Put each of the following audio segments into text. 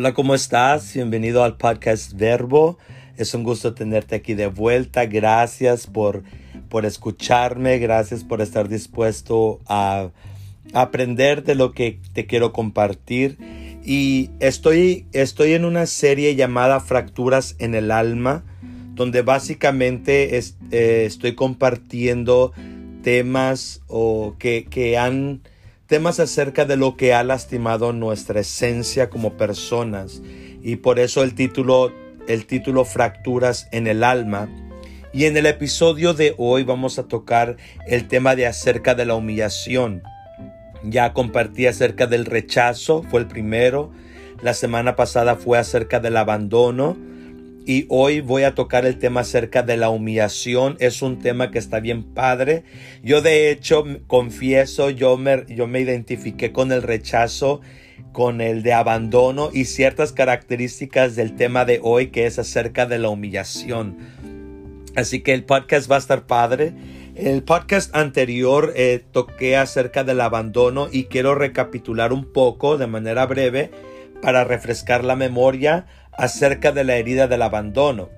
Hola, ¿cómo estás? Bienvenido al podcast Verbo. Es un gusto tenerte aquí de vuelta. Gracias por, por escucharme. Gracias por estar dispuesto a aprender de lo que te quiero compartir. Y estoy, estoy en una serie llamada Fracturas en el Alma, donde básicamente eh, estoy compartiendo temas o que, que han temas acerca de lo que ha lastimado nuestra esencia como personas y por eso el título el título Fracturas en el alma. Y en el episodio de hoy vamos a tocar el tema de acerca de la humillación. Ya compartí acerca del rechazo, fue el primero. La semana pasada fue acerca del abandono y hoy voy a tocar el tema acerca de la humillación. Es un tema que está bien padre. Yo de hecho confieso, yo me, identifiqué con el rechazo, con el de abandono y ciertas características del tema de hoy que es acerca de la humillación. Así que el podcast va a estar padre. El podcast anterior eh, toqué acerca del abandono y quiero recapitular un poco de manera breve para refrescar la memoria acerca de la herida del abandono.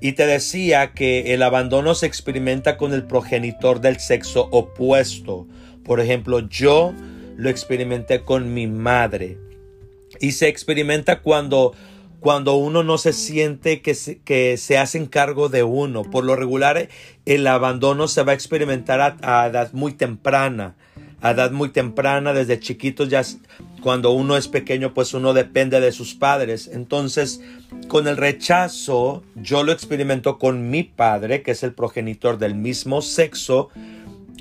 Y te decía que el abandono se experimenta con el progenitor del sexo opuesto. Por ejemplo, yo lo experimenté con mi madre. Y se experimenta cuando, cuando uno no se siente que se, que se hacen cargo de uno. Por lo regular, el abandono se va a experimentar a, a edad muy temprana a edad muy temprana, desde chiquitos ya cuando uno es pequeño pues uno depende de sus padres. Entonces con el rechazo yo lo experimento con mi padre, que es el progenitor del mismo sexo.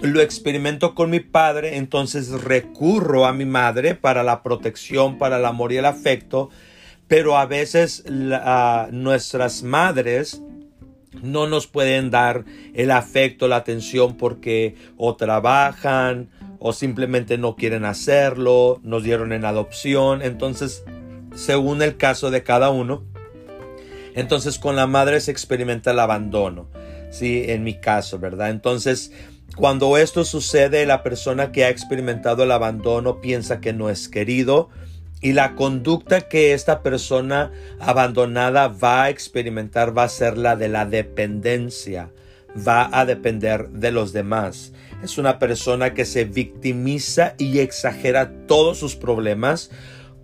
Lo experimento con mi padre, entonces recurro a mi madre para la protección, para el amor y el afecto, pero a veces nuestras madres no nos pueden dar el afecto, la atención porque o trabajan o simplemente no quieren hacerlo, nos dieron en adopción, entonces según el caso de cada uno, entonces con la madre se experimenta el abandono, sí, en mi caso, ¿verdad? Entonces cuando esto sucede, la persona que ha experimentado el abandono piensa que no es querido, y la conducta que esta persona abandonada va a experimentar va a ser la de la dependencia va a depender de los demás. Es una persona que se victimiza y exagera todos sus problemas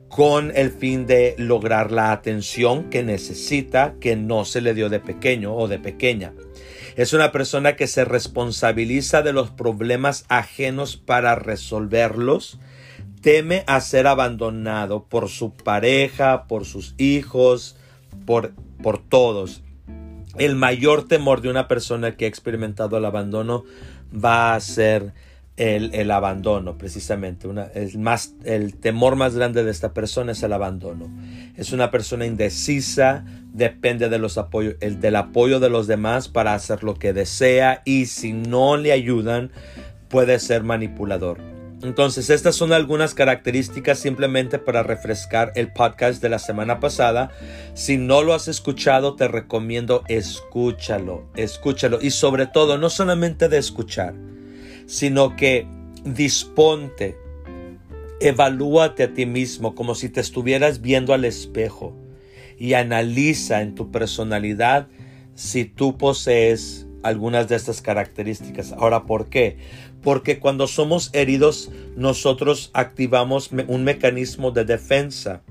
con el fin de lograr la atención que necesita que no se le dio de pequeño o de pequeña. Es una persona que se responsabiliza de los problemas ajenos para resolverlos. Teme a ser abandonado por su pareja, por sus hijos, por, por todos el mayor temor de una persona que ha experimentado el abandono va a ser el, abandono, precisamente. Una, el, más, el temor más grande de esta persona es el abandono. Es una persona indecisa, depende de los apoyos, el, del apoyo de los demás para hacer lo que desea y si no le ayudan, puede ser manipulador. Entonces, estas son algunas características simplemente para refrescar el podcast de la semana pasada. Si no lo has escuchado, te recomiendo escúchalo, escúchalo. Y sobre todo, no solamente de escuchar, sino que disponte, evalúate a ti mismo como si te estuvieras viendo al espejo y analiza en tu personalidad si tú posees algunas de estas características. Ahora, ¿por qué? Porque cuando somos heridos nosotros activamos un mecanismo de defensa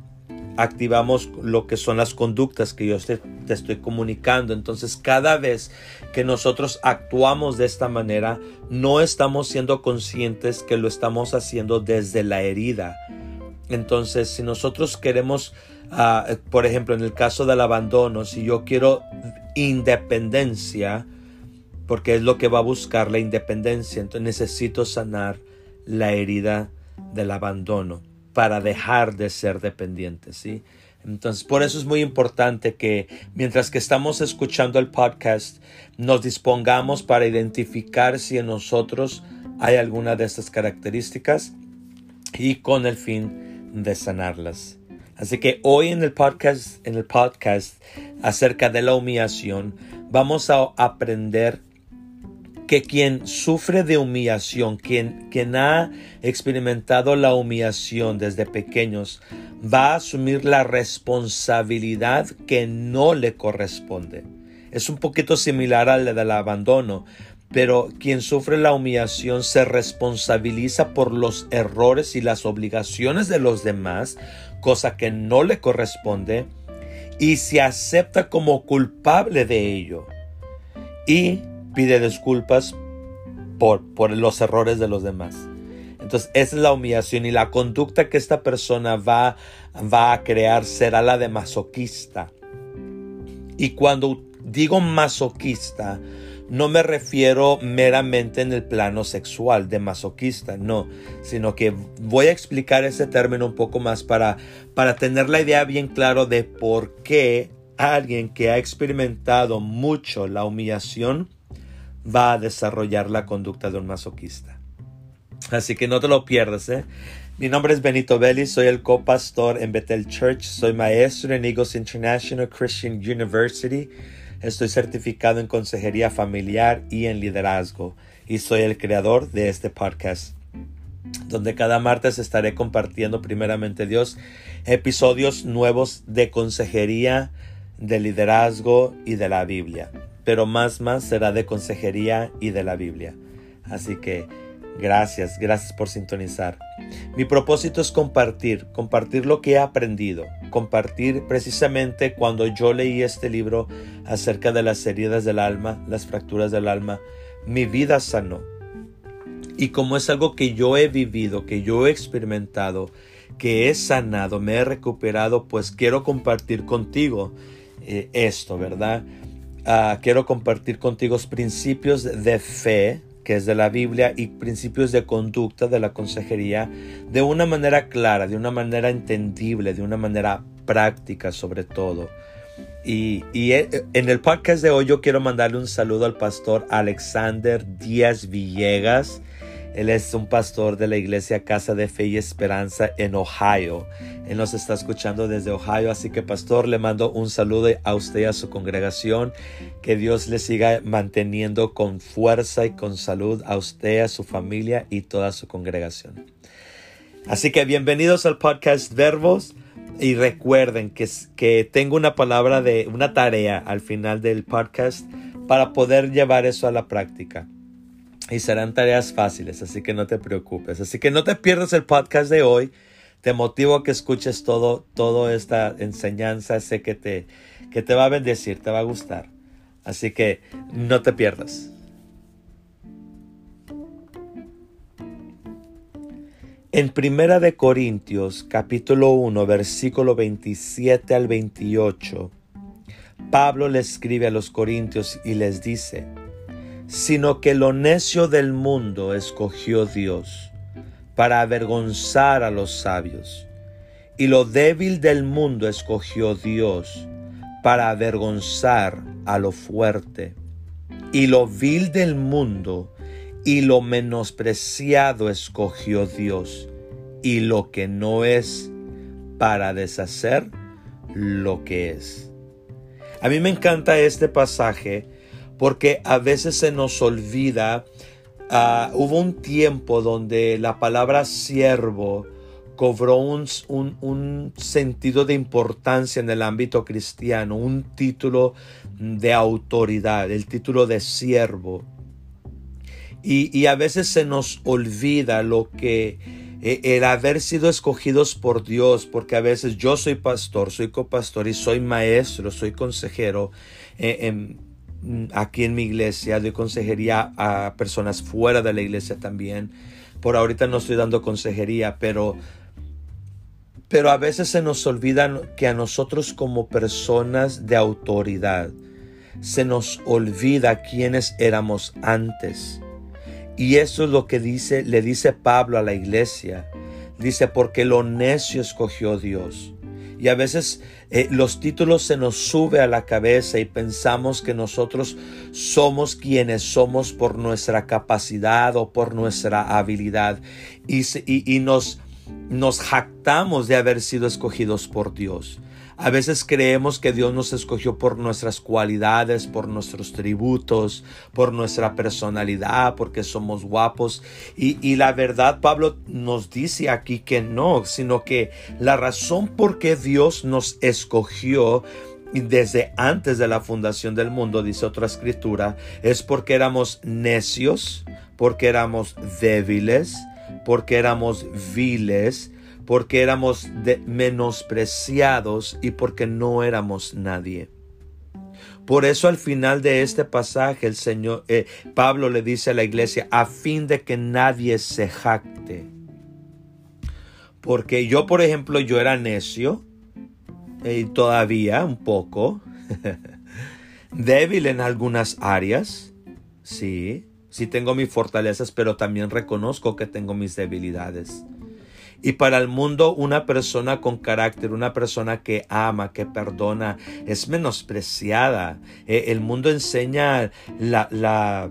activamos lo que son las conductas que yo te, estoy comunicando. Entonces, cada vez que nosotros actuamos de esta manera, no estamos siendo conscientes que lo estamos haciendo desde la herida. Entonces, si nosotros queremos, ah, por ejemplo, en el caso del abandono, si yo quiero independencia, porque es lo que va a buscar la independencia. Entonces necesito sanar la herida del abandono para dejar de ser dependiente, ¿sí? Entonces, por eso es muy importante que mientras que estamos escuchando el podcast, nos dispongamos para identificar si en nosotros hay alguna de estas características y con el fin de sanarlas. Así que hoy en el podcast, en el podcast acerca de la humillación, vamos a aprender que quien sufre de humillación, quien, quien ha experimentado la humillación desde pequeños, va a asumir la responsabilidad que no le corresponde. Es un poquito similar al del abandono, pero quien sufre la humillación se responsabiliza por los errores y las obligaciones de los demás, cosa que no le corresponde, y se acepta como culpable de ello. Y pide disculpas por, por los errores de los demás. Entonces, esa es la humillación y la conducta que esta persona va, va a crear será la de masoquista. Y cuando digo masoquista, no me refiero meramente en el plano sexual de masoquista, no, sino que voy a explicar ese término un poco más para, para tener la idea bien claro de por qué alguien que ha experimentado mucho la humillación va a desarrollar la conducta de un masoquista. Así que no te lo pierdas. ¿eh? Mi nombre es Benito Belli, soy el copastor en Bethel Church, soy maestro en Eagles International Christian University, estoy certificado en consejería familiar y en liderazgo y soy el creador de este podcast donde cada martes estaré compartiendo primeramente Dios episodios nuevos de consejería, de liderazgo y de la Biblia pero más más será de consejería y de la Biblia. Así que gracias, gracias por sintonizar. Mi propósito es compartir, compartir lo que he aprendido, compartir precisamente cuando yo leí este libro acerca de las heridas del alma, las fracturas del alma, mi vida sanó. Y como es algo que yo he vivido, que yo he experimentado, que he sanado, me he recuperado, pues quiero compartir contigo eh, esto, ¿verdad? Ah, quiero compartir contigo principios de fe, que es de la Biblia, y principios de conducta de la consejería, de una manera clara, de una manera entendible, de una manera práctica sobre todo. Y, y, eh, en el podcast de hoy yo quiero mandarle un saludo al pastor Alexander Díaz Villegas. Él es un pastor de la iglesia Casa de Fe y Esperanza en Ohio. Él nos está escuchando desde Ohio, así que pastor, le mando un saludo a usted y a su congregación. Que Dios le siga manteniendo con fuerza y con salud a usted, a su familia y toda su congregación. Así que bienvenidos al podcast Verbos. Y recuerden que, que tengo una palabra de una tarea al final del podcast para poder llevar eso a la práctica y serán tareas fáciles, así que no te preocupes. Así que no te pierdas el podcast de hoy. Te motivo a que escuches todo, toda esta enseñanza. Sé que te, que te va a bendecir, te va a gustar. Así que no te pierdas. En Primera de Corintios, capítulo 1, versículo 27 al 28, Pablo le escribe a los corintios y les dice: sino que lo necio del mundo escogió Dios para avergonzar a los sabios, y lo débil del mundo escogió Dios para avergonzar a lo fuerte, y lo vil del mundo y lo menospreciado escogió Dios, y lo que no es para deshacer lo que es. A mí me encanta este pasaje porque a veces se nos olvida. Ah, hubo un tiempo donde la palabra siervo cobró un, un, sentido de importancia en el ámbito cristiano, un título de autoridad, el título de siervo. Y, y a veces se nos olvida lo que eh, el haber sido escogidos por Dios, porque a veces yo soy pastor, soy copastor y soy maestro, soy consejero. Eh, Mm, aquí en mi iglesia, doy consejería a personas fuera de la iglesia también. Por ahorita no estoy dando consejería, pero, pero a veces se nos olvida que a nosotros como personas de autoridad, se nos olvida quiénes éramos antes. Y eso es lo que dice, le dice Pablo a la iglesia. Dice, porque lo necio escogió Dios. Y a veces eh, los títulos se nos sube a la cabeza y pensamos que nosotros somos quienes somos por nuestra capacidad o por nuestra habilidad y, y, nos, nos jactamos de haber sido escogidos por Dios. A veces creemos que Dios nos escogió por nuestras cualidades, por nuestros tributos, por nuestra personalidad, porque somos guapos. Y, la verdad, Pablo nos dice aquí que no, sino que la razón por qué Dios nos escogió desde antes de la fundación del mundo, dice otra escritura, es porque éramos necios, porque éramos débiles, porque éramos viles, porque éramos menospreciados y porque no éramos nadie. Por eso al final de este pasaje el Señor eh, Pablo le dice a la iglesia a fin de que nadie se jacte. Porque yo, por ejemplo, yo era necio y todavía un poco débil en algunas áreas. Sí, sí tengo mis fortalezas, pero también reconozco que tengo mis debilidades. Y para el mundo una persona con carácter, una persona que ama, que perdona, es menospreciada. Eh, el mundo enseña la, la,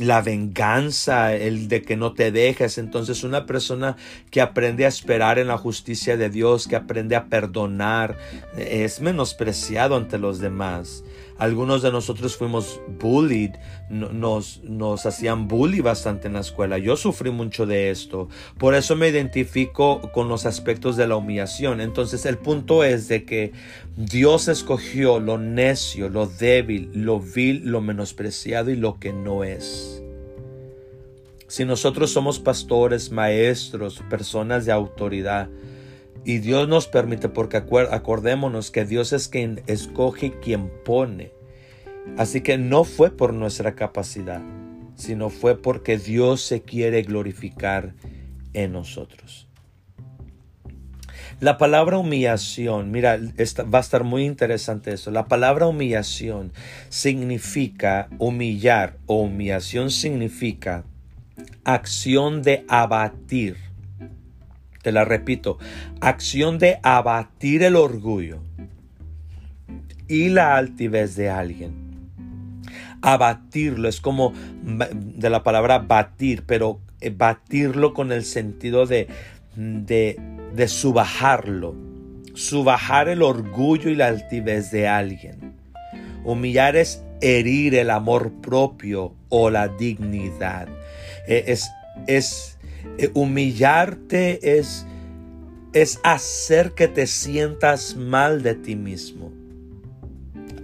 la venganza, el de que no te dejes. Entonces una persona que aprende a esperar en la justicia de Dios, que aprende a perdonar, es menospreciado ante los demás. Algunos de nosotros fuimos bullied, nos, nos hacían bully bastante en la escuela. Yo sufrí mucho de esto. Por eso me identifico con los aspectos de la humillación. Entonces el punto es de que Dios escogió lo necio, lo débil, lo vil, lo menospreciado y lo que no es. Si nosotros somos pastores, maestros, personas de autoridad, y Dios nos permite, porque acordémonos que Dios es quien escoge, quien pone. Así que no fue por nuestra capacidad, sino fue porque Dios se quiere glorificar en nosotros. La palabra humillación, mira, va a estar muy interesante eso. La palabra humillación significa humillar o humillación significa acción de abatir te la repito, acción de abatir el orgullo y la altivez de alguien. Abatirlo es como de la palabra batir, pero eh, batirlo con el sentido de, de, de subajarlo. Subajar el orgullo y la altivez de alguien. Humillar es herir el amor propio o la dignidad. Eh, es, es humillarte es, es hacer que te sientas mal de ti mismo.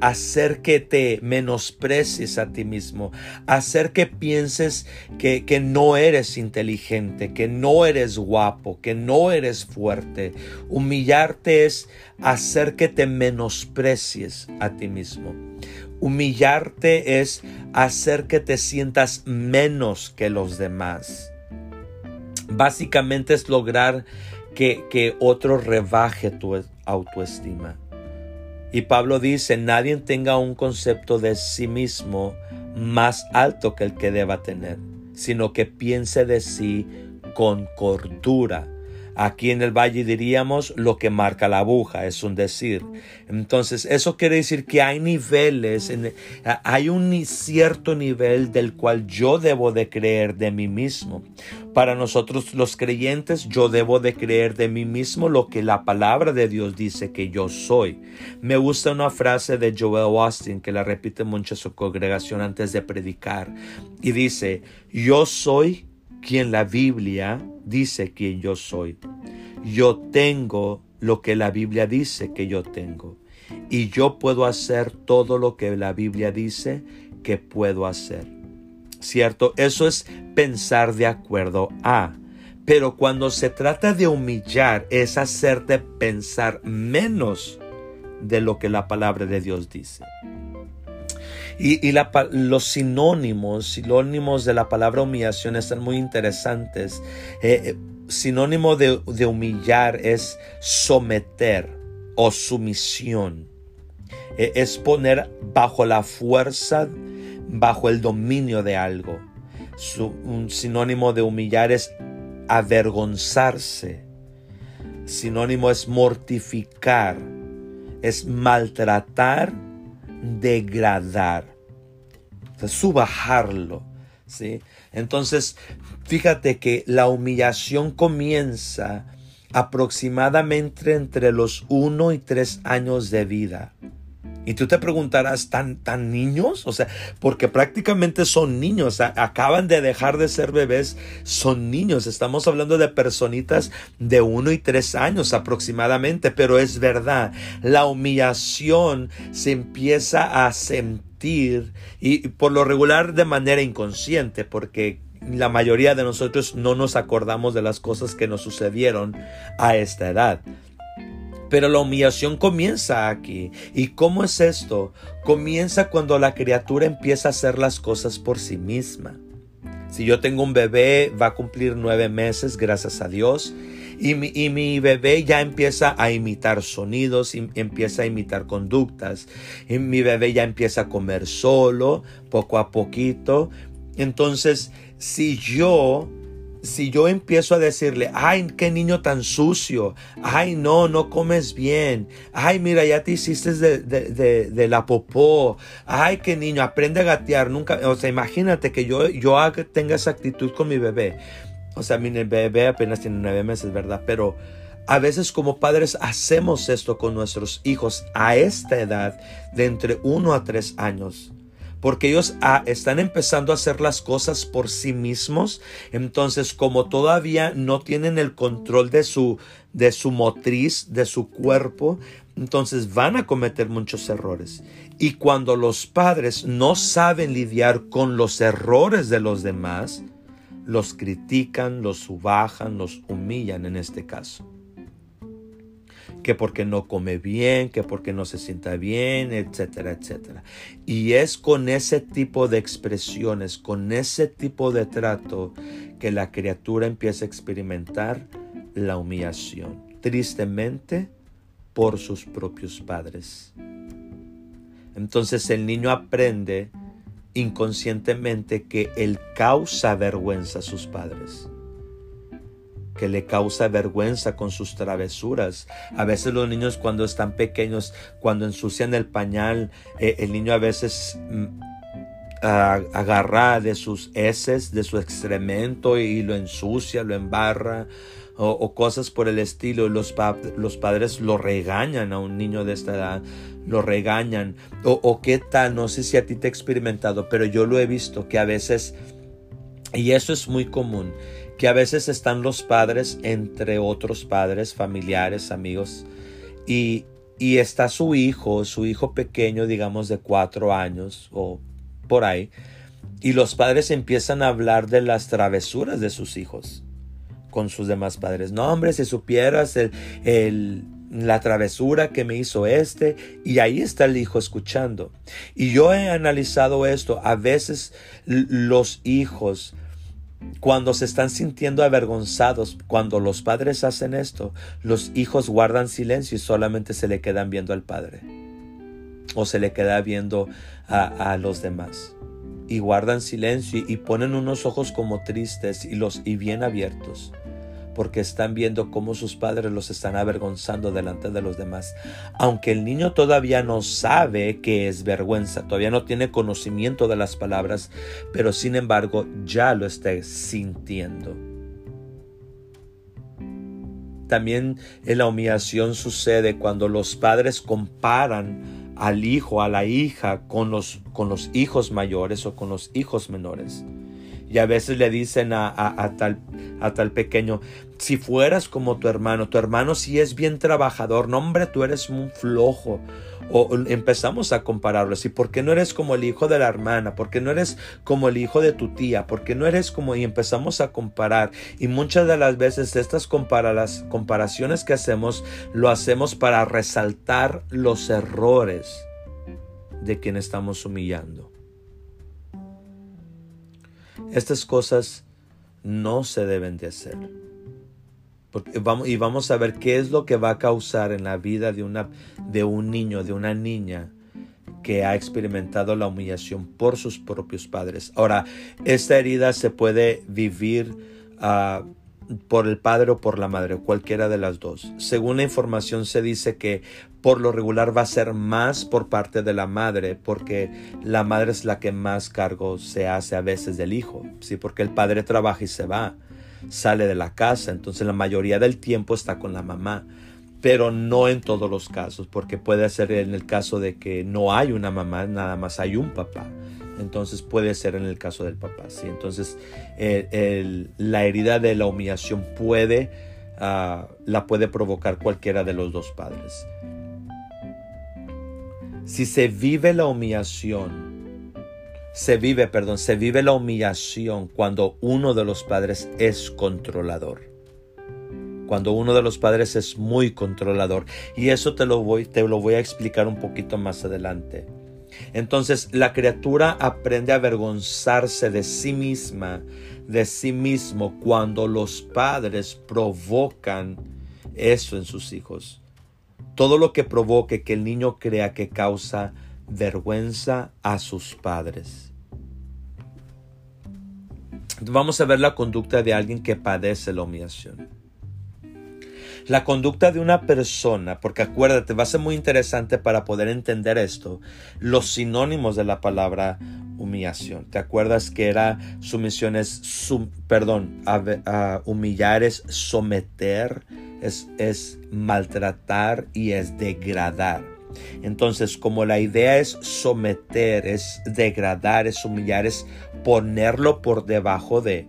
Hacer que te menosprecies a ti mismo. Hacer que pienses que, que no eres inteligente, que no eres guapo, que no eres fuerte. Humillarte es hacer que te menosprecies a ti mismo. Humillarte es hacer que te sientas menos que los demás básicamente es lograr que, otro rebaje tu autoestima. Y Pablo dice, nadie tenga un concepto de sí mismo más alto que el que deba tener, sino que piense de sí con cordura Aquí en el valle diríamos lo que marca la aguja, es un decir. Entonces, eso quiere decir que hay niveles, hay un cierto nivel del cual yo debo de creer de mí mismo. Para nosotros los creyentes, yo debo de creer de mí mismo lo que la palabra de Dios dice que yo soy. Me gusta una frase de Joel Austin que la repite mucho su congregación antes de predicar y dice, yo soy quien la Biblia dice que yo soy. Yo tengo lo que la Biblia dice que yo tengo. Y yo puedo hacer todo lo que la Biblia dice que puedo hacer. ¿Cierto? Eso es pensar de acuerdo a. Pero cuando se trata de humillar es hacerte pensar menos de lo que la palabra de Dios dice. Y, los sinónimos, sinónimos de la palabra humillación están muy interesantes. Eh, eh, sinónimo de, humillar es someter o sumisión. Eh, es poner bajo la fuerza, bajo el dominio de algo. un sinónimo de humillar es avergonzarse. Sinónimo es mortificar, es maltratar, degradar subajarlo. ¿sí? Entonces, fíjate que la humillación comienza aproximadamente entre los 1 y 3 años de vida. Y tú te preguntarás, ¿tan, tan niños? O sea, porque prácticamente son niños, acaban de dejar de ser bebés, son niños. Estamos hablando de personitas de uno y tres años aproximadamente, pero es verdad, la humillación se empieza a sentir y por lo regular de manera inconsciente, porque la mayoría de nosotros no nos acordamos de las cosas que nos sucedieron a esta edad. Pero la humillación comienza aquí. ¿Y cómo es esto? Comienza cuando la criatura empieza a hacer las cosas por sí misma. Si yo tengo un bebé, va a cumplir nueve meses, gracias a Dios. Y mi, y mi, bebé ya empieza a imitar sonidos, empieza a imitar conductas. Y mi bebé ya empieza a comer solo, poco a poquito. Entonces, si yo si yo empiezo a decirle, ay, qué niño tan sucio, ay, no, no comes bien, ay, mira, ya te hiciste de, de, la popó, ay, qué niño, aprende a gatear, nunca, o sea, imagínate que yo, yo tenga esa actitud con mi bebé. O sea, mi bebé apenas tiene nueve meses, ¿verdad? Pero a veces como padres hacemos esto con nuestros hijos a esta edad de entre uno a tres años porque ellos ah, están empezando a hacer las cosas por sí mismos. Entonces, como todavía no tienen el control de su, de su motriz, de su cuerpo, entonces van a cometer muchos errores. Y cuando los padres no saben lidiar con los errores de los demás, los critican, los subajan, los humillan en este caso que porque no come bien, que porque no se sienta bien, etcétera, etcétera. Y es con ese tipo de expresiones, con ese tipo de trato, que la criatura empieza a experimentar la humillación, tristemente por sus propios padres. Entonces el niño aprende inconscientemente que él causa vergüenza a sus padres que le causa vergüenza con sus travesuras. A veces los niños cuando están pequeños, cuando ensucian el pañal, eh, el niño a veces mm, agarra de sus heces, de su excremento y lo ensucia, lo embarra. O, cosas por el estilo. Los, los padres lo regañan a un niño de esta edad, lo regañan. O, o qué tal, no sé si a ti te he experimentado, pero yo lo he visto que a veces, y eso es muy común, que a veces están los padres entre otros padres, familiares, amigos, y, y está su hijo, su hijo pequeño, digamos de cuatro años o por ahí, y los padres empiezan a hablar de las travesuras de sus hijos con sus demás padres. No, hombre, si supieras el, el, la travesura que me hizo este, y ahí está el hijo escuchando. Y yo he analizado esto. A veces los hijos cuando se están sintiendo avergonzados, cuando los padres hacen esto, los hijos guardan silencio y solamente se le quedan viendo al padre. O se le queda viendo a, los demás. Y guardan silencio y, y ponen unos ojos como tristes y los y bien abiertos porque están viendo cómo sus padres los están avergonzando delante de los demás. Aunque el niño todavía no sabe que es vergüenza, todavía no tiene conocimiento de las palabras, pero sin embargo ya lo está sintiendo. También en la humillación sucede cuando los padres comparan al hijo, a la hija, con los, con los hijos mayores o con los hijos menores. Y a veces le dicen a, tal, a tal pequeño, si fueras como tu hermano, tu hermano sí es bien trabajador, no hombre, tú eres un flojo. O empezamos a compararlo ¿Y ¿por qué no eres como el hijo de la hermana? ¿Por qué no eres como el hijo de tu tía? ¿Por qué no eres como... Y empezamos a comparar. Y muchas de las veces estas comparaciones que hacemos lo hacemos para resaltar los errores de quien estamos humillando. Estas cosas no se deben de hacer. y vamos a ver qué es lo que va a causar en la vida de, una, de un niño, de una niña que ha experimentado la humillación por sus propios padres. Ahora, esta herida se puede vivir uh, por el padre o por la madre, cualquiera de las dos. Según la información se dice que por lo regular va a ser más por parte de la madre, porque la madre es la que más cargo se hace a veces del hijo, sí, porque el padre trabaja y se va. sale de la casa, entonces la mayoría del tiempo está con la mamá, pero no en todos los casos, porque puede ser en el caso de que no hay una mamá, nada más hay un papá. Entonces puede ser en el caso del papá, ¿sí? Entonces la herida de la humillación puede, ah, la puede provocar cualquiera de los dos padres. Si se vive la humillación, se vive, perdón, se vive la humillación cuando uno de los padres es controlador. Cuando uno de los padres es muy controlador. Y eso te lo voy, te lo voy a explicar un poquito más adelante. Entonces la criatura aprende a avergonzarse de sí misma, de sí mismo, cuando los padres provocan eso en sus hijos todo lo que provoque que el niño crea que causa vergüenza a sus padres. Vamos a ver la conducta de alguien que padece la humillación. La conducta de una persona, porque acuérdate, va a ser muy interesante para poder entender esto, los sinónimos de la palabra humillación. ¿Te acuerdas que era sumisión es, perdón, humillar es someter, es, maltratar y es degradar. Entonces, como la idea es someter, es degradar, es humillar, es ponerlo por debajo de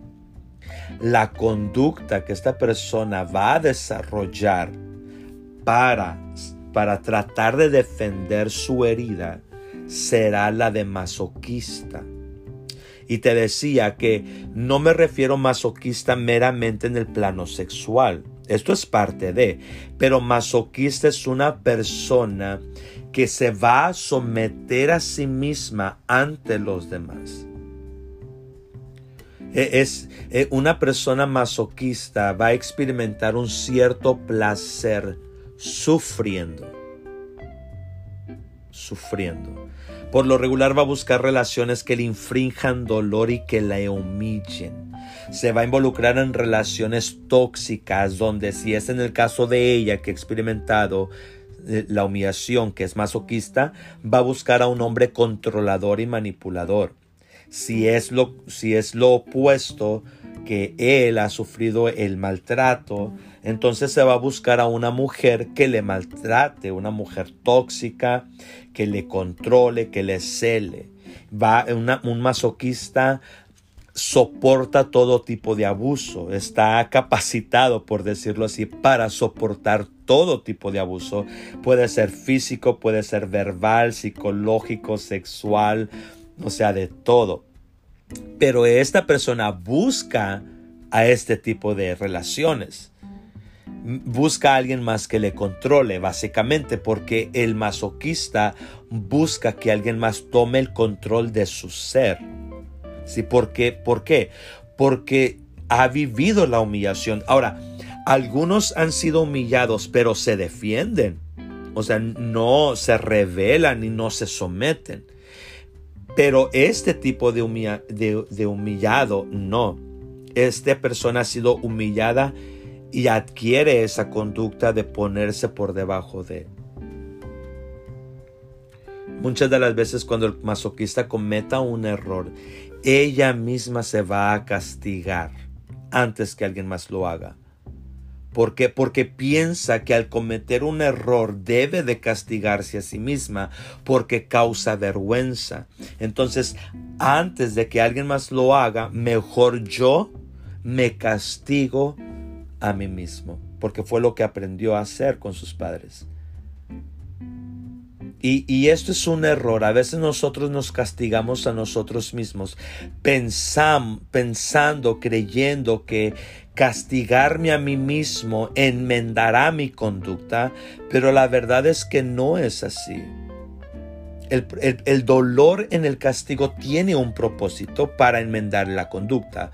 la conducta que esta persona va a desarrollar para, para tratar de defender su herida será la de masoquista. Y te decía que no me refiero masoquista meramente en el plano sexual. Esto es parte de, pero masoquista es una persona que se va a someter a sí misma ante los demás. E, es e, una persona masoquista va a experimentar un cierto placer sufriendo. Sufriendo. Por lo regular va a buscar relaciones que le infrinjan dolor y que la humillen. Se va a involucrar en relaciones tóxicas donde si es en el caso de ella que ha experimentado eh, la humillación que es masoquista, va a buscar a un hombre controlador y manipulador. Si es lo, si es lo opuesto, que él ha sufrido el maltrato, entonces se va a buscar a una mujer que le maltrate, una mujer tóxica, que le controle, que le cele. Va un masoquista soporta todo tipo de abuso, está capacitado, por decirlo así, para soportar todo tipo de abuso. Puede ser físico, puede ser verbal, psicológico, sexual, o sea, de todo. Pero esta persona busca a este tipo de relaciones. Busca a alguien más que le controle, básicamente, porque el masoquista busca que alguien más tome el control de su ser. ¿Sí? ¿Por qué? ¿Por qué? Porque ha vivido la humillación. Ahora, algunos han sido humillados, pero se defienden. O sea, no se rebelan y no se someten. Pero este tipo de, humillado, no. Esta persona ha sido humillada y adquiere esa conducta de ponerse por debajo de. Muchas de las veces cuando el masoquista cometa un error, ella misma se va a castigar antes que alguien más lo haga. ¿Por qué? Porque piensa que al cometer un error debe de castigarse a sí misma porque causa vergüenza. Entonces, antes de que alguien más lo haga, mejor yo me castigo a mí mismo, porque fue lo que aprendió a hacer con sus padres. Y, esto es un error. A veces nosotros nos castigamos a nosotros mismos, pensando, creyendo que castigarme a mí mismo enmendará mi conducta, pero la verdad es que no es así. el, dolor en el castigo tiene un propósito para enmendar la conducta,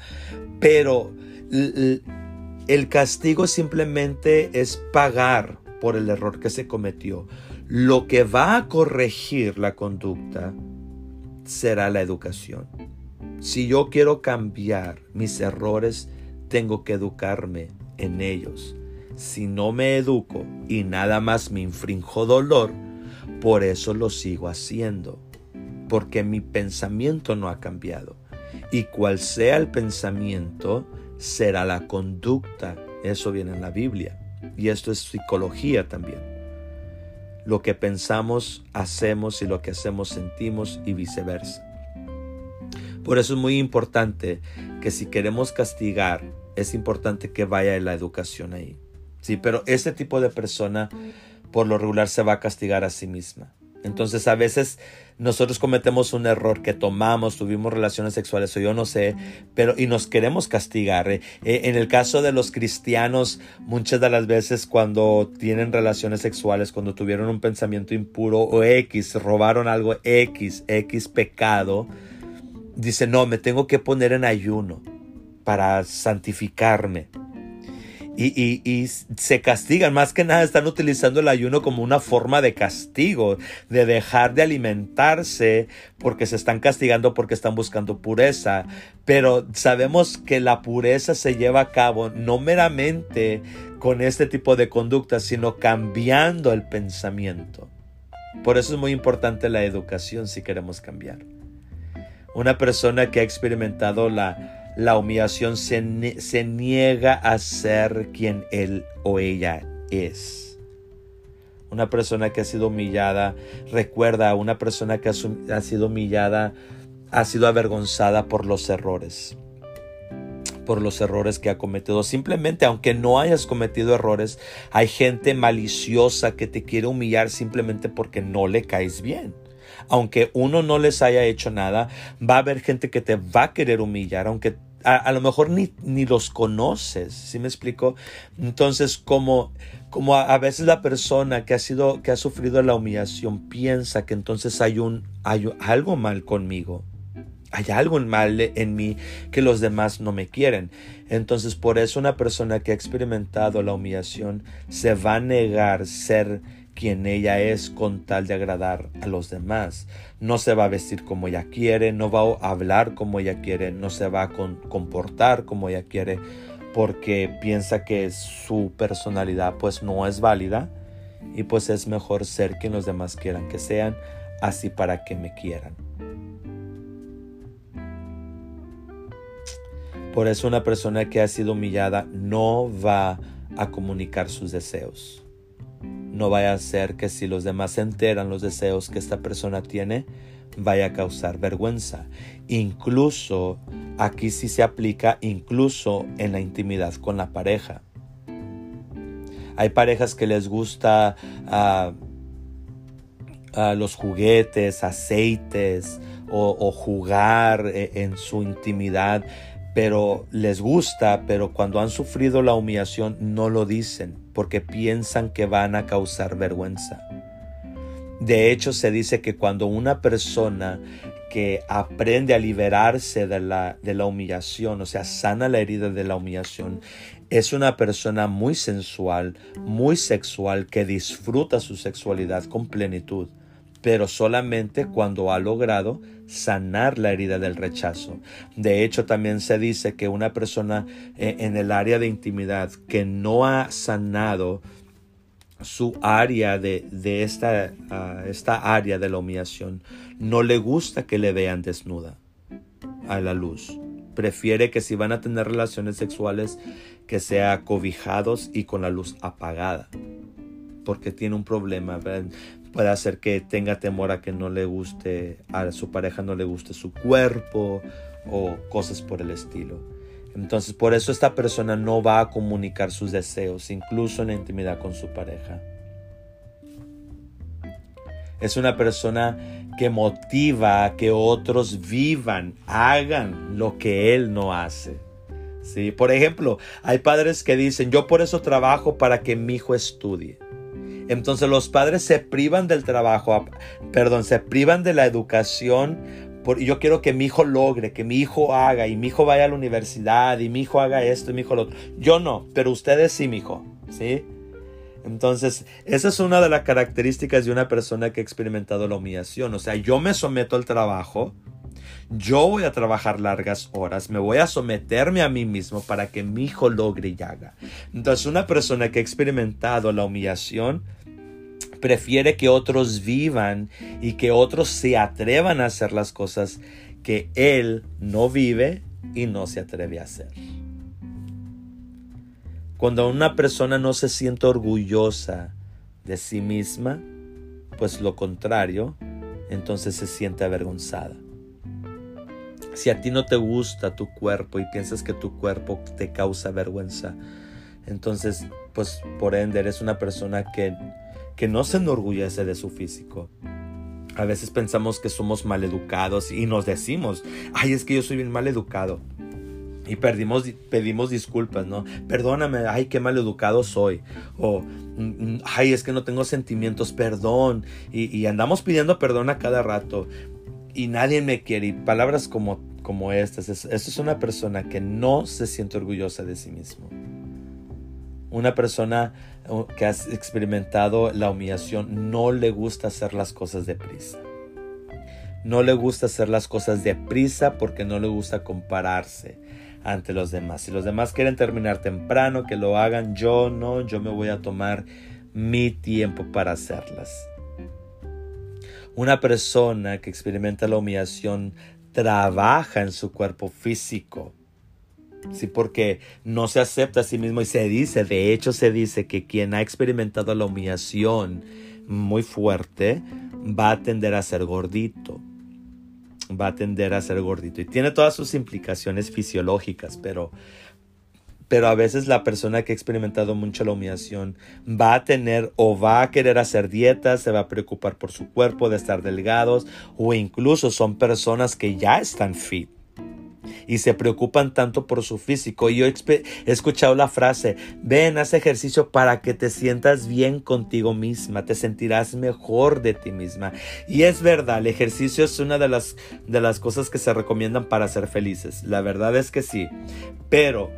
pero el castigo simplemente es pagar por el error que se cometió. Lo que va a corregir la conducta será la educación. Si yo quiero cambiar mis errores, tengo que educarme en ellos. Si no me educo y nada más me infrinjo dolor, por eso lo sigo haciendo, porque mi pensamiento no ha cambiado. Y cual sea el pensamiento, será la conducta. Eso viene en la Biblia. Y esto es psicología también. Lo que pensamos, hacemos y lo que hacemos, sentimos y viceversa. Por eso es muy importante que si queremos castigar, es importante que vaya la educación ahí. Sí, pero ese tipo de persona por lo regular se va a castigar a sí misma. Entonces a veces nosotros cometemos un error que tomamos, tuvimos relaciones sexuales o yo no sé, pero y nos queremos castigar. Eh, eh, en el caso de los cristianos, muchas de las veces cuando tienen relaciones sexuales, cuando tuvieron un pensamiento impuro o X, robaron algo X, X pecado, dice, no, me tengo que poner en ayuno para santificarme y, se castigan. Más que nada están utilizando el ayuno como una forma de castigo, de dejar de alimentarse porque se están castigando porque están buscando pureza. Pero sabemos que la pureza se lleva a cabo no meramente con este tipo de conducta, sino cambiando el pensamiento. Por eso es muy importante la educación si queremos cambiar. Una persona que ha experimentado la, la humillación se, niega a ser quien él o ella es. Una persona que ha sido humillada, recuerda, una persona que ha, ha sido humillada, ha sido avergonzada por los errores por los errores que ha cometido. Simplemente, aunque no hayas cometido errores, hay gente maliciosa que te quiere humillar simplemente porque no le caes bien aunque uno no les haya hecho nada, va a haber gente que te va a querer humillar, aunque a, lo mejor ni, ni, los conoces, ¿sí me explico? Entonces, como, como a, veces la persona que ha sido, que ha sufrido la humillación piensa que entonces hay un, hay algo mal conmigo. Hay algo mal en mí que los demás no me quieren. Entonces, por eso una persona que ha experimentado la humillación se va a negar ser quien ella es con tal de agradar a los demás. No se va a vestir como ella quiere, no va a hablar como ella quiere, no se va a comportar como ella quiere porque piensa que su personalidad pues no es válida y pues es mejor ser quien los demás quieran que sean, así para que me quieran. Por eso una persona que ha sido humillada no va a comunicar sus deseos. No vaya a ser que si los demás se enteran los deseos que esta persona tiene, vaya a causar vergüenza. Incluso, aquí sí se aplica incluso en la intimidad con la pareja. Hay parejas que les gusta ah, los juguetes, aceites o, jugar eh, en su intimidad, pero les gusta, pero cuando han sufrido la humillación no lo dicen porque piensan que van a causar vergüenza. De hecho, se dice que cuando una persona que aprende a liberarse de la, de la humillación, o sea, sana la herida de la humillación, es una persona muy sensual, muy sexual, que disfruta su sexualidad con plenitud, pero solamente cuando ha logrado sanar la herida del rechazo. De hecho, también se dice que una persona eh, en el área de intimidad que no ha sanado su área de, esta, ah, esta área de la humillación, no le gusta que le vean desnuda a la luz. Prefiere que si van a tener relaciones sexuales, que sea cobijados y con la luz apagada porque tiene un problema puede hacer que tenga temor a que no le guste, a su pareja no le guste su cuerpo o cosas por el estilo. Entonces por eso esta persona no va a comunicar sus deseos, incluso en la intimidad con su pareja. Es una persona que motiva a que otros vivan, hagan lo que él no hace. ¿Sí? Por ejemplo, hay padres que dicen, yo por eso trabajo para que mi hijo estudie. Entonces los padres se privan del trabajo, perdón, se privan de la educación. Por, yo quiero que mi hijo logre, que mi hijo haga, y mi hijo vaya a la universidad, y mi hijo haga esto, y mi hijo lo otro. Yo no, pero ustedes sí, mi hijo, ¿sí? Entonces, esa es una de las características de una persona que ha experimentado la humillación. O sea, yo me someto al trabajo, yo voy a trabajar largas horas, me voy a someterme a mí mismo para que mi hijo logre y haga. Entonces, una persona que ha experimentado la humillación, prefiere que otros vivan y que otros se atrevan a hacer las cosas que él no vive y no se atreve a hacer. Cuando una persona no se siente orgullosa de sí misma, pues lo contrario, entonces se siente avergonzada. Si a ti no te gusta tu cuerpo y piensas que tu cuerpo te causa vergüenza, entonces, pues por ende eres una persona que, que no se enorgullece de su físico. A veces pensamos que somos maleducados y nos decimos, ay, es que yo soy bien maleducado. Y perdimos, pedimos disculpas, ¿no? Perdóname, ay, qué maleducado soy. O, mm, mm, ay, es que no tengo sentimientos, perdón. Y, andamos pidiendo perdón a cada rato. Y nadie me quiere. Y palabras como, como estas. Eso es una persona que no se siente orgullosa de sí mismo. Una persona que ha experimentado la humillación no le gusta hacer las cosas deprisa. No le gusta hacer las cosas deprisa porque no le gusta compararse ante los demás. Si los demás quieren terminar temprano, que lo hagan. Yo no, yo me voy a tomar mi tiempo para hacerlas. Una persona que experimenta la humillación trabaja en su cuerpo físico Sí, porque no se acepta a sí mismo y se dice, de hecho se dice que quien ha experimentado la humillación muy fuerte va a tender a ser gordito. Va a tender a ser gordito. Y tiene todas sus implicaciones fisiológicas, pero, pero a veces la persona que ha experimentado mucho la humillación va a tener o va a querer hacer dietas, se va a preocupar por su cuerpo, de estar delgados, o incluso son personas que ya están fit y se preocupan tanto por su físico. Y yo he escuchado la frase, ven, haz ejercicio para que te sientas bien contigo misma, te sentirás mejor de ti misma. Y es verdad, el ejercicio es una de las, de las cosas que se recomiendan para ser felices. La verdad es que sí, pero...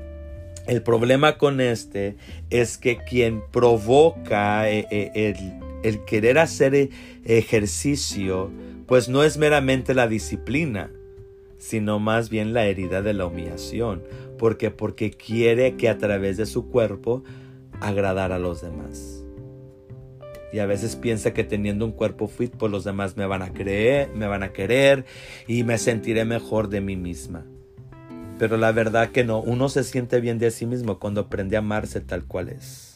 El problema con este es que quien provoca eh, eh, el, el querer hacer eh, ejercicio, pues no es meramente la disciplina, sino más bien la herida de la humillación. porque Porque quiere que a través de su cuerpo agradar a los demás. Y a veces piensa que teniendo un cuerpo fit, pues los demás me van a creer, me van a querer y me sentiré mejor de mí misma. Pero la verdad que no, uno se siente bien de sí mismo cuando aprende a amarse tal cual es.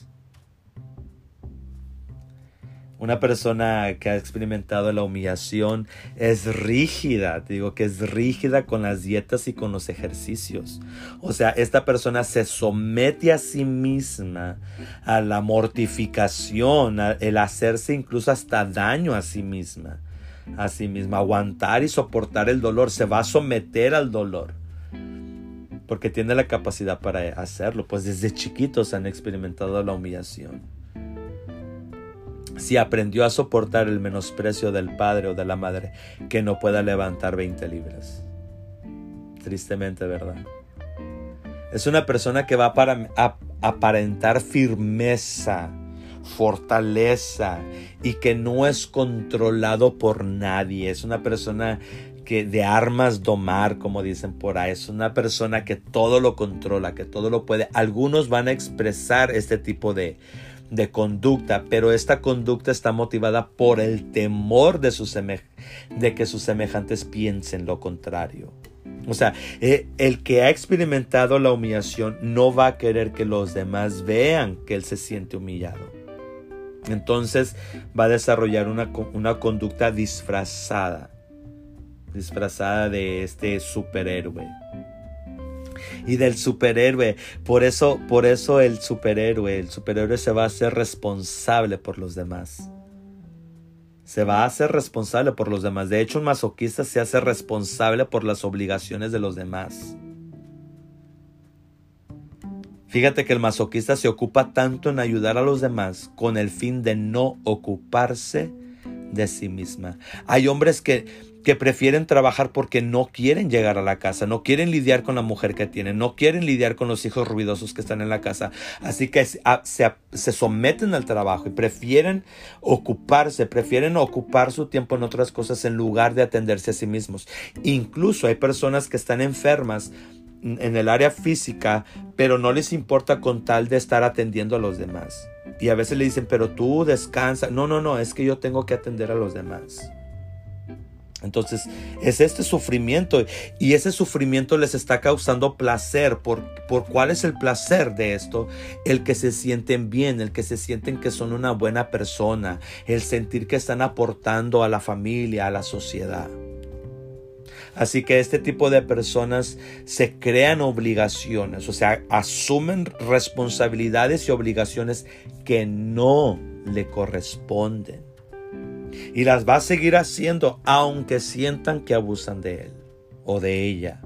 Una persona que ha experimentado la humillación es rígida, digo que es rígida con las dietas y con los ejercicios. O sea, esta persona se somete a sí misma a la mortificación, el hacerse incluso hasta daño a sí misma, a sí misma, aguantar y soportar el dolor, se va a someter al dolor porque tiene la capacidad para hacerlo, pues desde chiquitos han experimentado la humillación si aprendió a soportar el menosprecio del padre o de la madre que no pueda levantar 20 libras. Tristemente, ¿verdad? Es una persona que va para aparentar firmeza, fortaleza y que no es controlado por nadie. Es una persona que de armas domar, como dicen por ahí. Es una persona que todo lo controla, que todo lo puede. Algunos van a expresar este tipo de, de conducta, pero esta conducta está motivada por el temor de, de que sus semejantes piensen lo contrario. O sea, eh, el que ha experimentado la humillación no va a querer que los demás vean que él se siente humillado. Entonces va a desarrollar una, una conducta disfrazada, disfrazada de este superhéroe y del superhéroe. Por eso, por eso el superhéroe, el superhéroe se va a hacer responsable por los demás. Se va a hacer responsable por los demás. De hecho, un masoquista se hace responsable por las obligaciones de los demás. Fíjate que el masoquista se ocupa tanto en ayudar a los demás con el fin de no ocuparse de sí misma. Hay hombres que que prefieren trabajar porque no quieren llegar a la casa, no quieren lidiar con la mujer que tienen, no quieren lidiar con los hijos ruidosos que están en la casa. Así que se, someten al trabajo y prefieren ocuparse, prefieren ocupar su tiempo en otras cosas en lugar de atenderse a sí mismos. Incluso hay personas que están enfermas en el área física, pero no les importa con tal de estar atendiendo a los demás. Y a veces le dicen, pero tú descansa. No, no, no, es que yo tengo que atender a los demás. Entonces es este sufrimiento y ese sufrimiento les está causando placer. ¿Por, ¿Por cuál es el placer de esto? El que se sienten bien, el que se sienten que son una buena persona, el sentir que están aportando a la familia, a la sociedad. Así que este tipo de personas se crean obligaciones, o sea, asumen responsabilidades y obligaciones que no le corresponden y las va a seguir haciendo aunque sientan que abusan de él o de ella.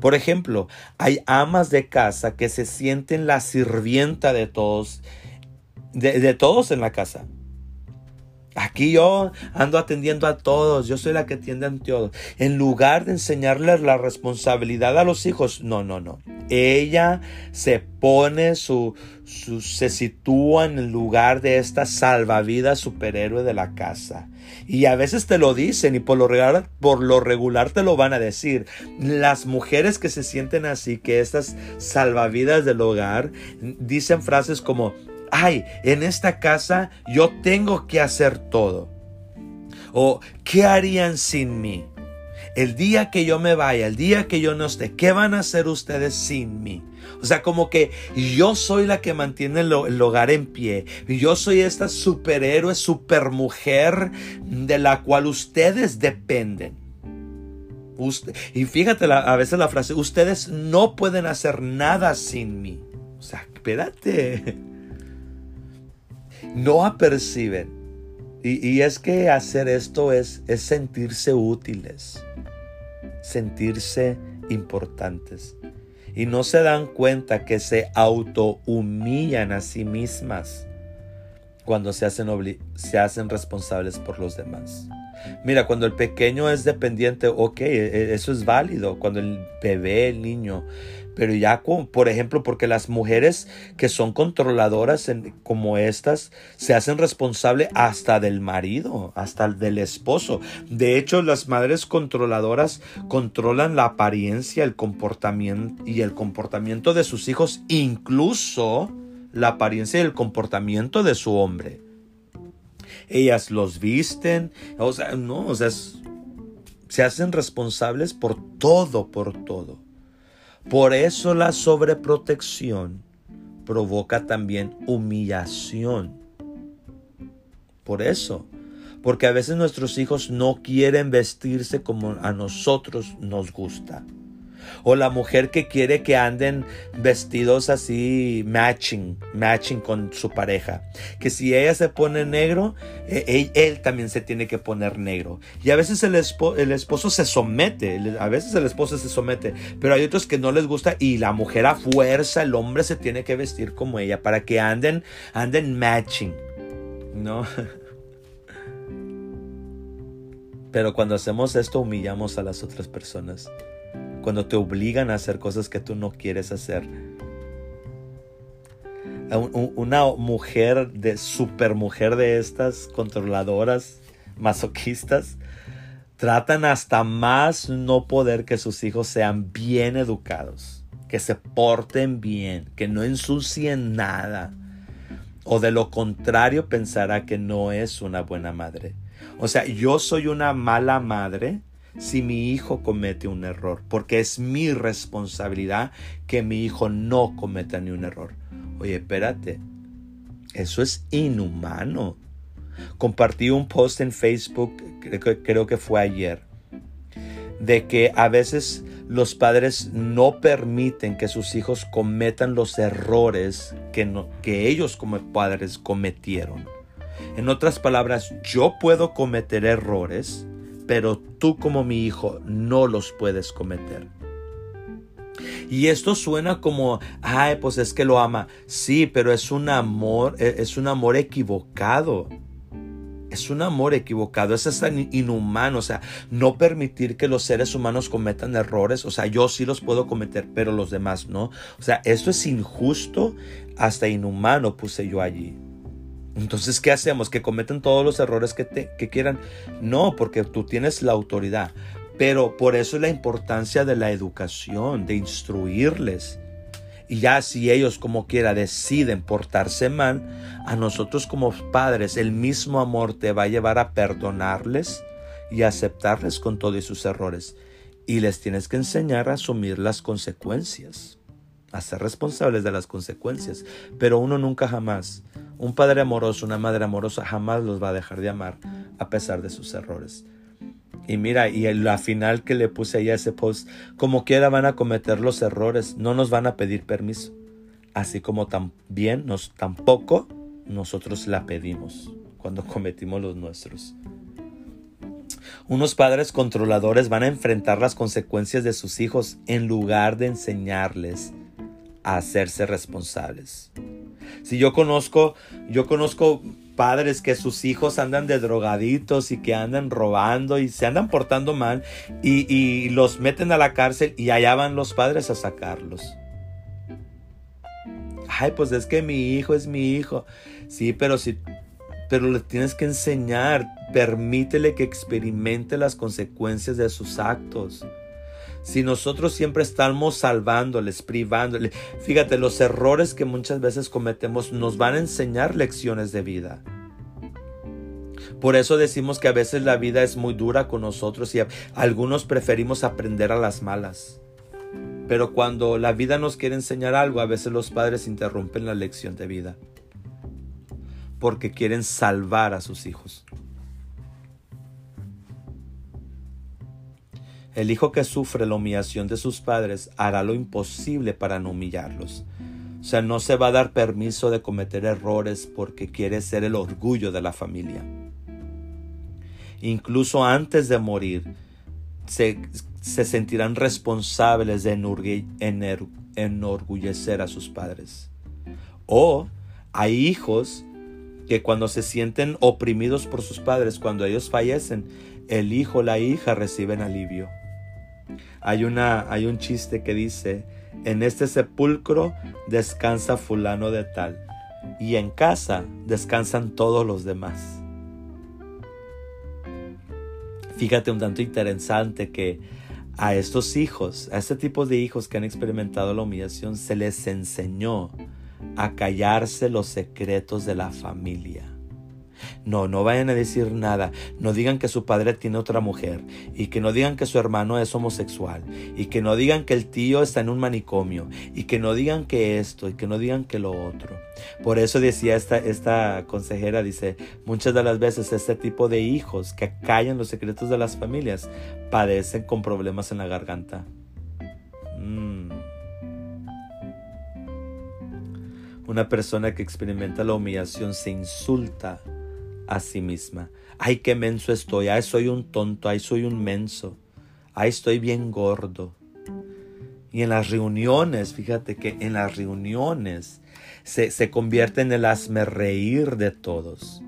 Por ejemplo, hay amas de casa que se sienten la sirvienta de todos, de, todos en la casa. Aquí yo ando atendiendo a todos, yo soy la que atiende a todos. En lugar de enseñarles la responsabilidad a los hijos, no, no, no. Ella se pone su, su se sitúa en el lugar de esta salvavidas superhéroe de la casa. Y a veces te lo dicen y por lo, regular, por lo regular te lo van a decir. Las mujeres que se sienten así, que estas salvavidas del hogar, dicen frases como, ay, en esta casa yo tengo que hacer todo. O, ¿qué harían sin mí? El día que yo me vaya, el día que yo no esté, ¿qué van a hacer ustedes sin mí? O sea, como que yo soy la que mantiene el, hogar en pie. Yo soy esta superhéroe, supermujer de la cual ustedes dependen. y fíjate a veces la frase, ustedes no pueden hacer nada sin mí. O sea, espérate no aperciben. Y, es que hacer esto es, es sentirse útiles, sentirse importantes. Y no se dan cuenta que se auto-humillan a sí mismas cuando se hacen, se hacen responsables por los demás. Mira, cuando el pequeño es dependiente, ok, e, e, eso es válido. Cuando el bebé, el niño, pero ya, por ejemplo, porque las mujeres que son controladoras como estas se hacen responsable hasta del marido, hasta del esposo. De hecho, las madres controladoras controlan la apariencia, el comportamiento y el comportamiento de sus hijos, incluso la apariencia y el comportamiento de su hombre. Ellas los visten, o sea, no, o sea, se hacen responsables por todo, por todo. Por eso la sobreprotección provoca también humillación. Por eso. Porque a veces nuestros hijos no quieren vestirse como a nosotros nos gusta. O la mujer que quiere que anden vestidos así matching, matching con su pareja. Que si ella se pone negro, e, él, también se tiene que poner negro. Y a veces el, el esposo se somete, a veces el esposo se somete, pero hay otros que no les gusta y la mujer a fuerza, el hombre se tiene que vestir como ella para que anden, anden matching. ¿No? Pero cuando hacemos esto humillamos a las otras personas cuando te obligan a hacer cosas que tú no quieres hacer. Una mujer de super mujer de estas controladoras, masoquistas, tratan hasta más no poder que sus hijos sean bien educados, que se porten bien, que no ensucien nada. O de lo contrario pensará que no es una buena madre. O sea, yo soy una mala madre si mi hijo comete un error, porque es mi responsabilidad que mi hijo no cometa ni un error. Oye, espérate, eso es inhumano. Compartí un post en Facebook, creo que fue ayer, de que a veces los padres no permiten que sus hijos cometan los errores que, que ellos como padres cometieron. En otras palabras, yo puedo cometer errores, pero tú como mi hijo no los puedes cometer. Y esto suena como, ay, pues es que lo ama. Sí, pero es un amor, e, es un amor equivocado. Es un amor equivocado, es hasta inhumano, o sea, no permitir que los seres humanos cometan errores, o sea, yo sí los puedo cometer, pero los demás no. O sea, esto es injusto, hasta inhumano puse yo allí. Entonces, ¿qué hacemos? ¿Que cometen todos los errores que, te, que quieran? No, porque tú tienes la autoridad. Pero por eso es la importancia de la educación, de instruirles. Y ya si ellos como quiera deciden portarse mal, a nosotros como padres el mismo amor te va a llevar a perdonarles y aceptarles con todos sus errores. Y les tienes que enseñar a asumir las consecuencias, a ser responsables de las consecuencias. Pero uno nunca jamás, un padre amoroso, una madre amorosa, jamás los va a dejar de amar a pesar de sus errores. Y mira, y la final que le puse ahí a ese post, como quiera van a cometer los errores, no nos van a pedir permiso. Así como también nos, tampoco nosotros la pedimos cuando cometimos los nuestros. Unos padres controladores van a enfrentar las consecuencias de sus hijos en lugar de enseñarles a hacerse responsables. Si yo conozco, yo conozco padres que sus hijos andan de drogaditos y que andan robando y se andan portando mal y, los meten a la cárcel y allá van los padres a sacarlos. Ay, pues es que mi hijo es mi hijo. Sí, pero si pero le tienes que enseñar, permítele que experimente las consecuencias de sus actos. Si nosotros siempre estamos salvándoles, privándoles, fíjate, los errores que muchas veces cometemos nos van a enseñar lecciones de vida. Por eso decimos que a veces la vida es muy dura con nosotros y algunos preferimos aprender a las malas. Pero cuando la vida nos quiere enseñar algo, a veces los padres interrumpen la lección de vida. Porque quieren salvar a sus hijos. El hijo que sufre la humillación de sus padres hará lo imposible para no humillarlos. O sea, no se va a dar permiso de cometer errores porque quiere ser el orgullo de la familia. Incluso antes de morir, se, sentirán responsables de enorgullecer a sus padres. O hay hijos que cuando se sienten oprimidos por sus padres, cuando ellos fallecen, el hijo o la hija reciben alivio. Hay, una, hay un chiste que dice, en este sepulcro descansa fulano de tal, y en casa descansan todos los demás. Fíjate un tanto interesante que a estos hijos, a este tipo de hijos que han experimentado la humillación, se les enseñó a callarse los secretos de la familia. No, no vayan a decir nada. No digan que su padre tiene otra mujer y que no digan que su hermano es homosexual y que no digan que el tío está en un manicomio y que no digan que esto y que no digan que lo otro. Por eso decía esta, esta consejera, dice, muchas de las veces este tipo de hijos que callan los secretos de las familias padecen con problemas en la garganta. Mm. Una persona que experimenta la humillación se insulta a sí misma. Ay, qué menso estoy, ay, soy un tonto, ay, soy un menso, ay, estoy bien gordo. Y en las reuniones, fíjate que en las reuniones se, se convierte en el asme reír de todos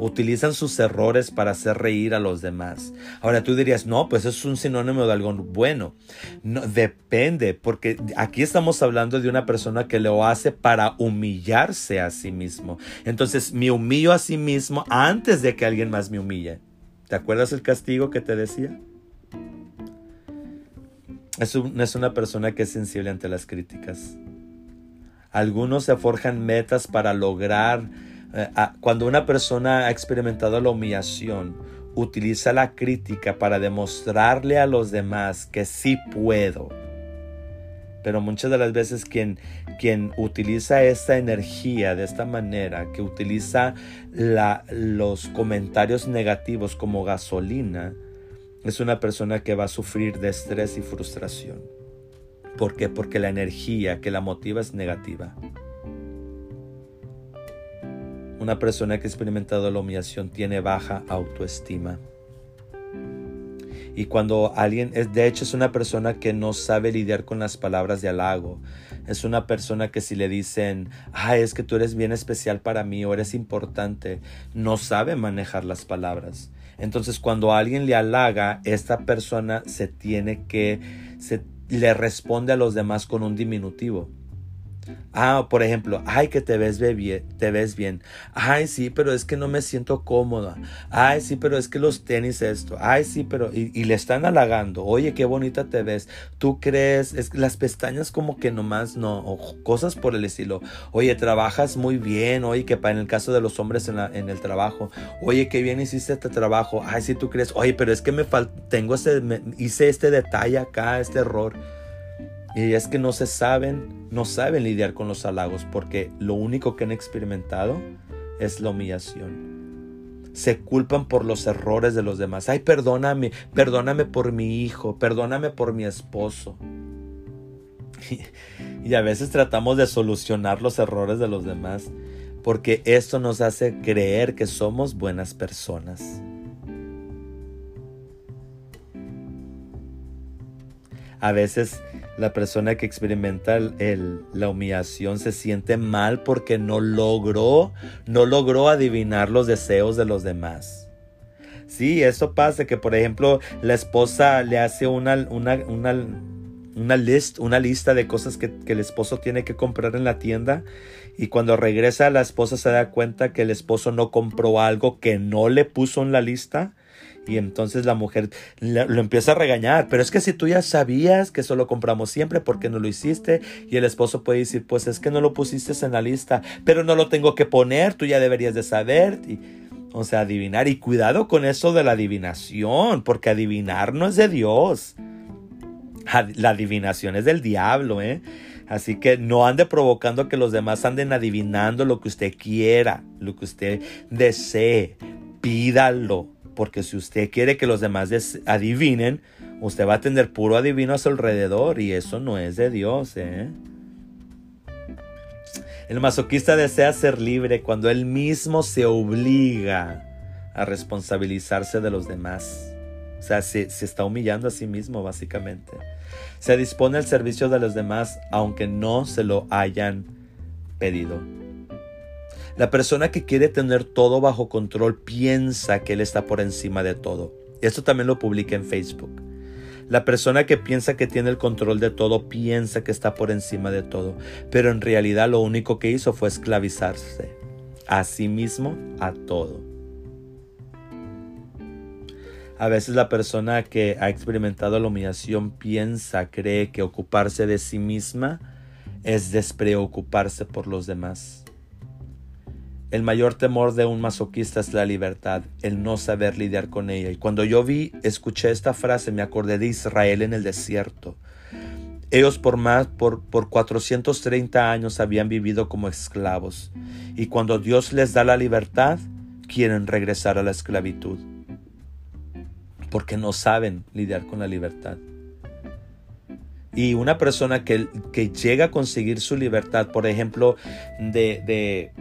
utilizan sus errores para hacer reír a los demás. Ahora tú dirías, no, pues es un sinónimo de algo bueno. No, depende, porque aquí estamos hablando de una persona que lo hace para humillarse a sí mismo. Entonces, me humillo a sí mismo antes de que alguien más me humille. ¿Te acuerdas el castigo que te decía? Es, es una persona que es sensible ante las críticas. Algunos se forjan metas para lograr cuando una persona ha experimentado la humillación, utiliza la crítica para demostrarle a los demás que sí puedo. Pero muchas de las veces quien, quien utiliza esta energía de esta manera, que utiliza los comentarios negativos como gasolina, es una persona que va a sufrir de estrés y frustración. ¿Por qué? Porque la energía que la motiva es negativa. Una persona que ha experimentado la humillación tiene baja autoestima. Y cuando alguien, es, de hecho es una persona que no sabe lidiar con las palabras de halago. Es una persona que si le dicen, ah, es que tú eres bien especial para mí o eres importante, no sabe manejar las palabras. Entonces cuando alguien le halaga, esta persona se tiene que, se, le responde a los demás con un diminutivo. Ah, por ejemplo, ay, que te ves bien, te ves bien. Ay, sí, pero es que no me siento cómoda. Ay, sí, pero es que los tenis esto. Ay, sí, pero y, le están halagando. Oye, qué bonita te ves. Tú crees, es las pestañas como que nomás no, o cosas por el estilo. Oye, trabajas muy bien. Oye, que para en el caso de los hombres en, en el trabajo. Oye, qué bien hiciste este trabajo. Ay, sí, tú crees. Oye, pero es que me falta, tengo ese, hice este detalle acá, este error. Y es que no se saben, no saben lidiar con los halagos porque lo único que han experimentado es la humillación. Se culpan por los errores de los demás. Ay, perdóname, perdóname por mi hijo, perdóname por mi esposo. Y, a veces tratamos de solucionar los errores de los demás porque esto nos hace creer que somos buenas personas. A veces la persona que experimenta la humillación se siente mal porque no logró, no logró adivinar los deseos de los demás. Sí, eso pasa que por ejemplo la esposa le hace una, una, una, una, list, una lista de cosas que, que el esposo tiene que comprar en la tienda y cuando regresa la esposa se da cuenta que el esposo no compró algo que no le puso en la lista y entonces la mujer lo empieza a regañar. Pero es que si tú ya sabías que eso lo compramos siempre, ¿por qué no lo hiciste? Y el esposo puede decir, pues es que no lo pusiste en la lista, pero no lo tengo que poner, tú ya deberías de saber. O sea, adivinar. Y cuidado con eso de la adivinación, porque adivinar no es de Dios. La adivinación es del diablo, ¿eh? Así que no ande provocando que los demás anden adivinando lo que usted quiera, lo que usted desee. Pídalo porque si usted quiere que los demás adivinen, usted va a tener puro adivino a su alrededor y eso no es de Dios. ¿eh? El masoquista desea ser libre cuando él mismo se obliga a responsabilizarse de los demás. O sea, se, se está humillando a sí mismo básicamente. Se dispone al servicio de los demás aunque no se lo hayan pedido. La persona que quiere tener todo bajo control piensa que Él está por encima de todo. Esto también lo publica en Facebook. La persona que piensa que tiene el control de todo piensa que está por encima de todo, pero en realidad lo único que hizo fue esclavizarse a sí mismo a todo. A veces la persona que ha experimentado la humillación piensa, cree que ocuparse de sí misma es despreocuparse por los demás. El mayor temor de un masoquista es la libertad, el no saber lidiar con ella. Y cuando yo vi, escuché esta frase, me acordé de Israel en el desierto. Ellos por más, por, por 430 años habían vivido como esclavos. Y cuando Dios les da la libertad, quieren regresar a la esclavitud. Porque no saben lidiar con la libertad. Y una persona que, que llega a conseguir su libertad, por ejemplo, de, de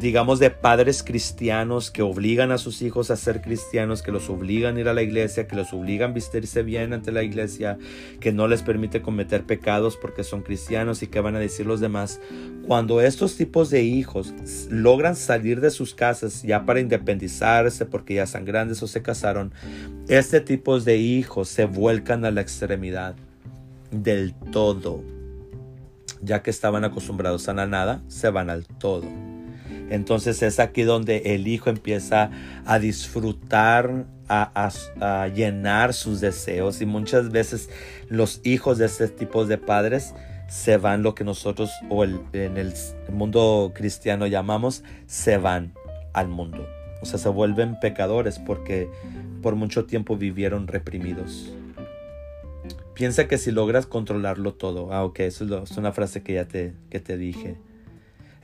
digamos, de padres cristianos que obligan a sus hijos a ser cristianos, que los obligan a ir a la iglesia, que los obligan a vestirse bien ante la iglesia, que no les permite cometer pecados porque son cristianos y que van a decir los demás. Cuando estos tipos de hijos logran salir de sus casas ya para independizarse porque ya son grandes o se casaron, este tipo de hijos se vuelcan a la extremidad del todo. Ya que estaban acostumbrados a nada, se van al todo. Entonces es aquí donde el hijo empieza a disfrutar, a, llenar sus deseos y muchas veces los hijos de este tipo de padres se van lo que nosotros o en el mundo cristiano llamamos se van al mundo. O sea, se vuelven pecadores porque por mucho tiempo vivieron reprimidos. Piensa que si logras controlarlo todo, ah, ok, eso es, una frase que ya te, que te dije.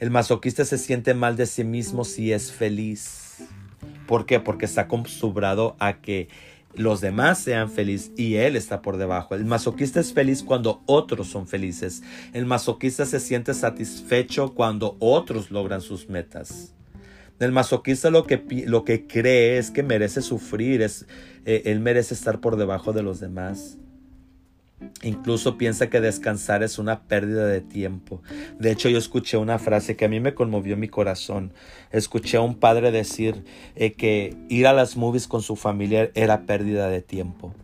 El masoquista se siente mal de sí mismo si es feliz. ¿Por qué? Porque está acostumbrado a que los demás sean felices y él está por debajo. El masoquista es feliz cuando otros son felices. El masoquista se siente satisfecho cuando otros logran sus metas. El masoquista lo que, lo que cree es que merece sufrir, es, eh, él merece estar por debajo de los demás. Incluso piensa que descansar es una pérdida de tiempo. De hecho, yo escuché una frase que a mí me conmovió mi corazón. Escuché a un padre decir eh, que ir a las movies con su familia era pérdida de tiempo.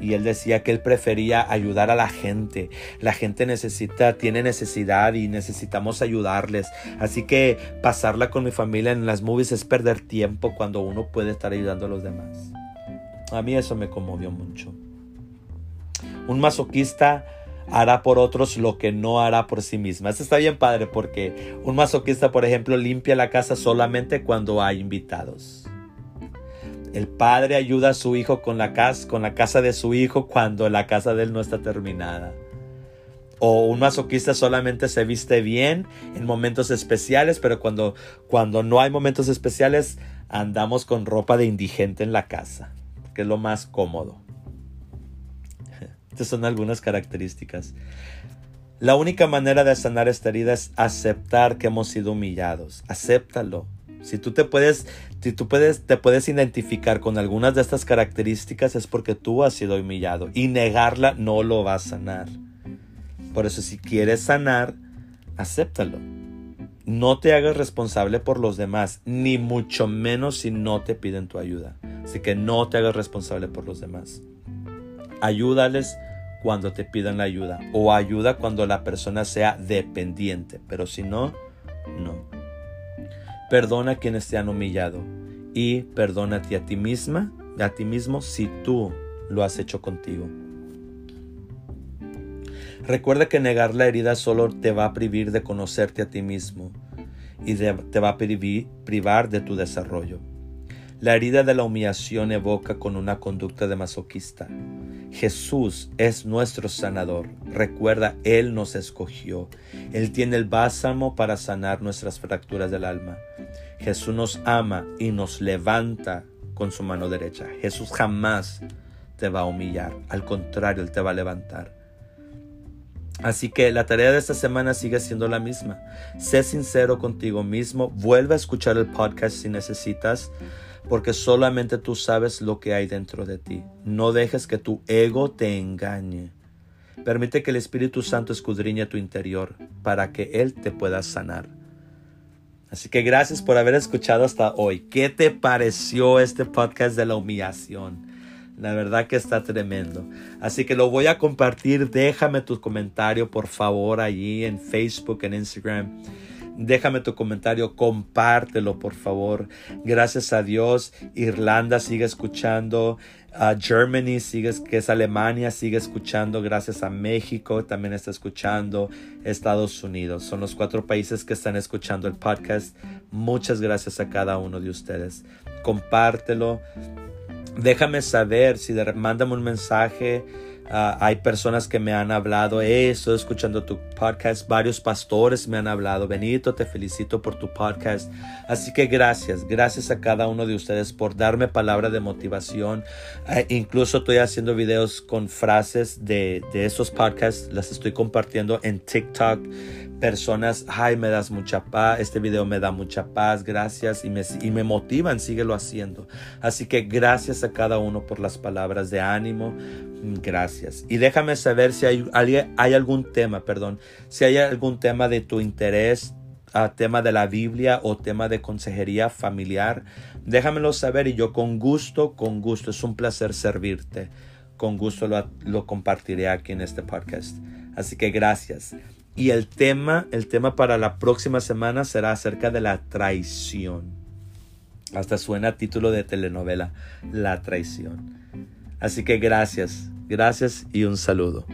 y él decía que él prefería ayudar a la gente. La gente necesita, tiene necesidad y necesitamos ayudarles. Así que pasarla con mi familia en las movies es perder tiempo cuando uno puede estar ayudando a los demás. A mí eso me conmovió mucho. Un masoquista hará por otros lo que no hará por sí misma. Eso está bien padre porque un masoquista, por ejemplo, limpia la casa solamente cuando hay invitados. El padre ayuda a su hijo con la casa, con la casa de su hijo cuando la casa de él no está terminada. O un masoquista solamente se viste bien en momentos especiales, pero cuando, cuando no hay momentos especiales andamos con ropa de indigente en la casa, que es lo más cómodo. Estas son algunas características. La única manera de sanar esta herida es aceptar que hemos sido humillados. Acéptalo. Si tú te puedes, si tú puedes, te puedes identificar con algunas de estas características es porque tú has sido humillado y negarla no lo va a sanar. Por eso si quieres sanar, acéptalo. No te hagas responsable por los demás, ni mucho menos si no te piden tu ayuda. Así que no te hagas responsable por los demás. Ayúdales cuando te pidan la ayuda o ayuda cuando la persona sea dependiente, pero si no, no. Perdona a quienes te han humillado y perdónate a ti misma, a ti mismo si tú lo has hecho contigo. Recuerda que negar la herida solo te va a privar de conocerte a ti mismo y te va a privar de tu desarrollo. La herida de la humillación evoca con una conducta de masoquista. Jesús es nuestro sanador. Recuerda, Él nos escogió. Él tiene el bálsamo para sanar nuestras fracturas del alma. Jesús nos ama y nos levanta con su mano derecha. Jesús jamás te va a humillar. Al contrario, Él te va a levantar. Así que la tarea de esta semana sigue siendo la misma. Sé sincero contigo mismo. Vuelve a escuchar el podcast si necesitas porque solamente tú sabes lo que hay dentro de ti. No dejes que tu ego te engañe. Permite que el Espíritu Santo escudriñe tu interior para que Él te pueda sanar. Así que gracias por haber escuchado hasta hoy. ¿Qué te pareció este podcast de la humillación? La verdad que está tremendo. Así que lo voy a compartir. Déjame tu comentario, por favor, allí en Facebook, en Instagram. Déjame tu comentario, compártelo por favor. Gracias a Dios, Irlanda sigue escuchando, uh, Germany sigue, que es Alemania, sigue escuchando. Gracias a México también está escuchando. Estados Unidos son los cuatro países que están escuchando el podcast. Muchas gracias a cada uno de ustedes. Compártelo. Déjame saber si mándame un mensaje Ah, hay personas que me han hablado, estoy escuchando tu podcast, varios pastores me han hablado, Benito, te felicito por tu podcast. Así que gracias, gracias a cada uno de ustedes por darme palabra de motivación. Ah, incluso estoy haciendo videos con frases de, de esos podcasts, las estoy compartiendo en TikTok. Personas, ay, me das mucha paz, este video me da mucha paz, gracias y me, y me motivan, síguelo haciendo. Así que gracias a cada uno por las palabras de ánimo, Y déjame saber si hay, hay, algún tema, perdón, si hay algún tema de tu interés, uh, tema de la Biblia o tema de consejería familiar. Déjamelo saber y yo con gusto, con gusto, es un placer servirte. Con gusto lo, lo compartiré aquí en este podcast. Así que gracias. Y el tema, el tema para la próxima semana será acerca de la traición. Hasta suena título de telenovela, La traición. Así que gracias, gracias y un saludo.